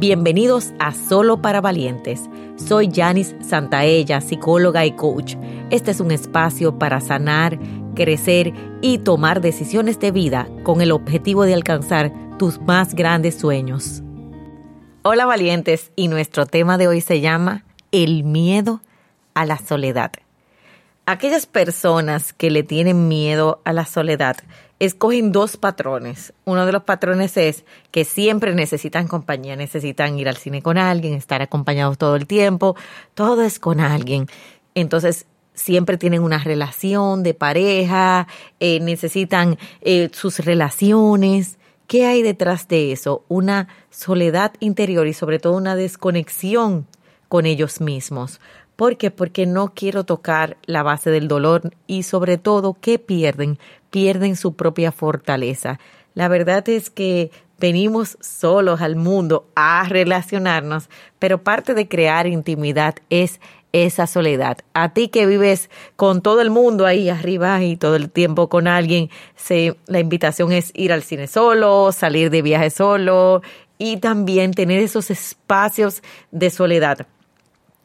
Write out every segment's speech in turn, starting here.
Bienvenidos a Solo para Valientes. Soy Janice Santaella, psicóloga y coach. Este es un espacio para sanar, crecer y tomar decisiones de vida con el objetivo de alcanzar tus más grandes sueños. Hola valientes y nuestro tema de hoy se llama El miedo a la soledad. Aquellas personas que le tienen miedo a la soledad escogen dos patrones. Uno de los patrones es que siempre necesitan compañía, necesitan ir al cine con alguien, estar acompañados todo el tiempo, todo es con alguien. Entonces, siempre tienen una relación de pareja, eh, necesitan eh, sus relaciones. ¿Qué hay detrás de eso? Una soledad interior y sobre todo una desconexión con ellos mismos. ¿Por qué? Porque no quiero tocar la base del dolor y sobre todo, ¿qué pierden? Pierden su propia fortaleza. La verdad es que venimos solos al mundo a relacionarnos, pero parte de crear intimidad es esa soledad. A ti que vives con todo el mundo ahí arriba y todo el tiempo con alguien, la invitación es ir al cine solo, salir de viaje solo y también tener esos espacios de soledad.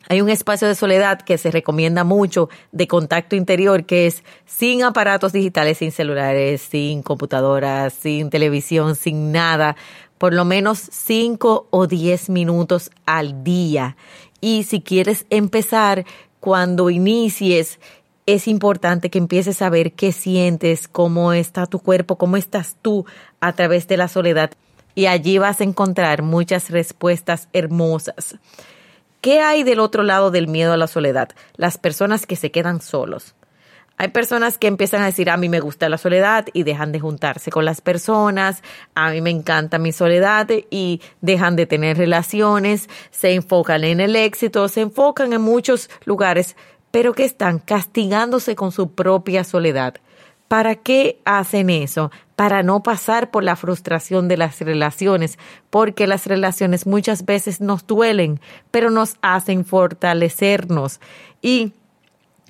Hay un espacio de soledad que se recomienda mucho de contacto interior que es sin aparatos digitales, sin celulares, sin computadoras, sin televisión, sin nada, por lo menos 5 o 10 minutos al día. Y si quieres empezar, cuando inicies, es importante que empieces a ver qué sientes, cómo está tu cuerpo, cómo estás tú a través de la soledad. Y allí vas a encontrar muchas respuestas hermosas. ¿Qué hay del otro lado del miedo a la soledad? Las personas que se quedan solos. Hay personas que empiezan a decir, a mí me gusta la soledad y dejan de juntarse con las personas, a mí me encanta mi soledad y dejan de tener relaciones, se enfocan en el éxito, se enfocan en muchos lugares, pero que están castigándose con su propia soledad. ¿Para qué hacen eso? Para no pasar por la frustración de las relaciones, porque las relaciones muchas veces nos duelen, pero nos hacen fortalecernos. Y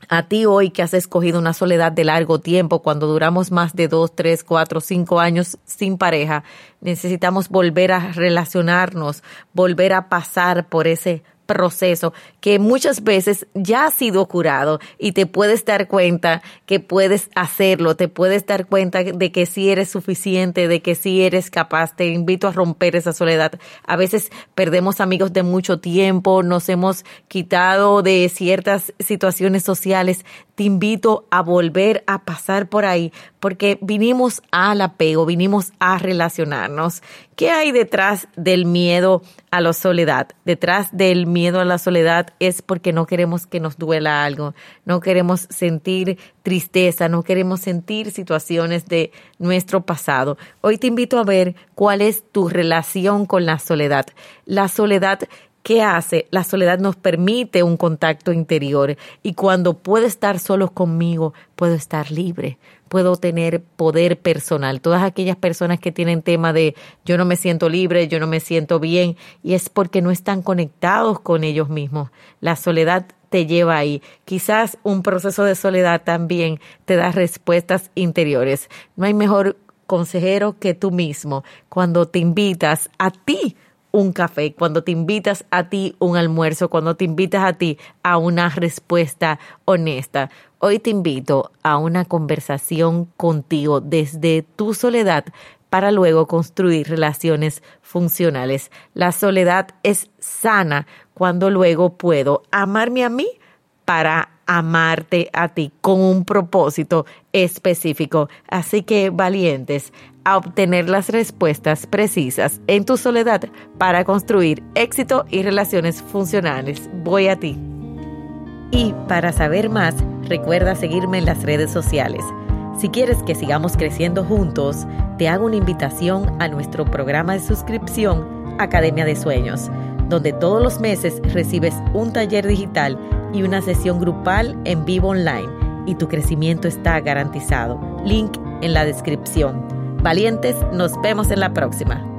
a ti hoy que has escogido una soledad de largo tiempo, cuando duramos más de dos, tres, cuatro, cinco años sin pareja, necesitamos volver a relacionarnos, volver a pasar por ese proceso que muchas veces ya ha sido curado y te puedes dar cuenta que puedes hacerlo, te puedes dar cuenta de que si eres suficiente, de que si eres capaz, te invito a romper esa soledad. A veces perdemos amigos de mucho tiempo, nos hemos quitado de ciertas situaciones sociales, te invito a volver a pasar por ahí porque vinimos al apego, vinimos a relacionarnos. ¿Qué hay detrás del miedo a la soledad? Detrás del miedo a la soledad es porque no queremos que nos duela algo, no queremos sentir tristeza, no queremos sentir situaciones de nuestro pasado. Hoy te invito a ver cuál es tu relación con la soledad. La soledad ¿Qué hace? La soledad nos permite un contacto interior y cuando puedo estar solo conmigo, puedo estar libre, puedo tener poder personal. Todas aquellas personas que tienen tema de yo no me siento libre, yo no me siento bien, y es porque no están conectados con ellos mismos. La soledad te lleva ahí. Quizás un proceso de soledad también te da respuestas interiores. No hay mejor consejero que tú mismo cuando te invitas a ti un café, cuando te invitas a ti un almuerzo, cuando te invitas a ti a una respuesta honesta. Hoy te invito a una conversación contigo desde tu soledad para luego construir relaciones funcionales. La soledad es sana cuando luego puedo amarme a mí para amarte a ti con un propósito específico. Así que valientes a obtener las respuestas precisas en tu soledad para construir éxito y relaciones funcionales. Voy a ti. Y para saber más, recuerda seguirme en las redes sociales. Si quieres que sigamos creciendo juntos, te hago una invitación a nuestro programa de suscripción Academia de Sueños, donde todos los meses recibes un taller digital y una sesión grupal en vivo online y tu crecimiento está garantizado. Link en la descripción. Valientes, nos vemos en la próxima.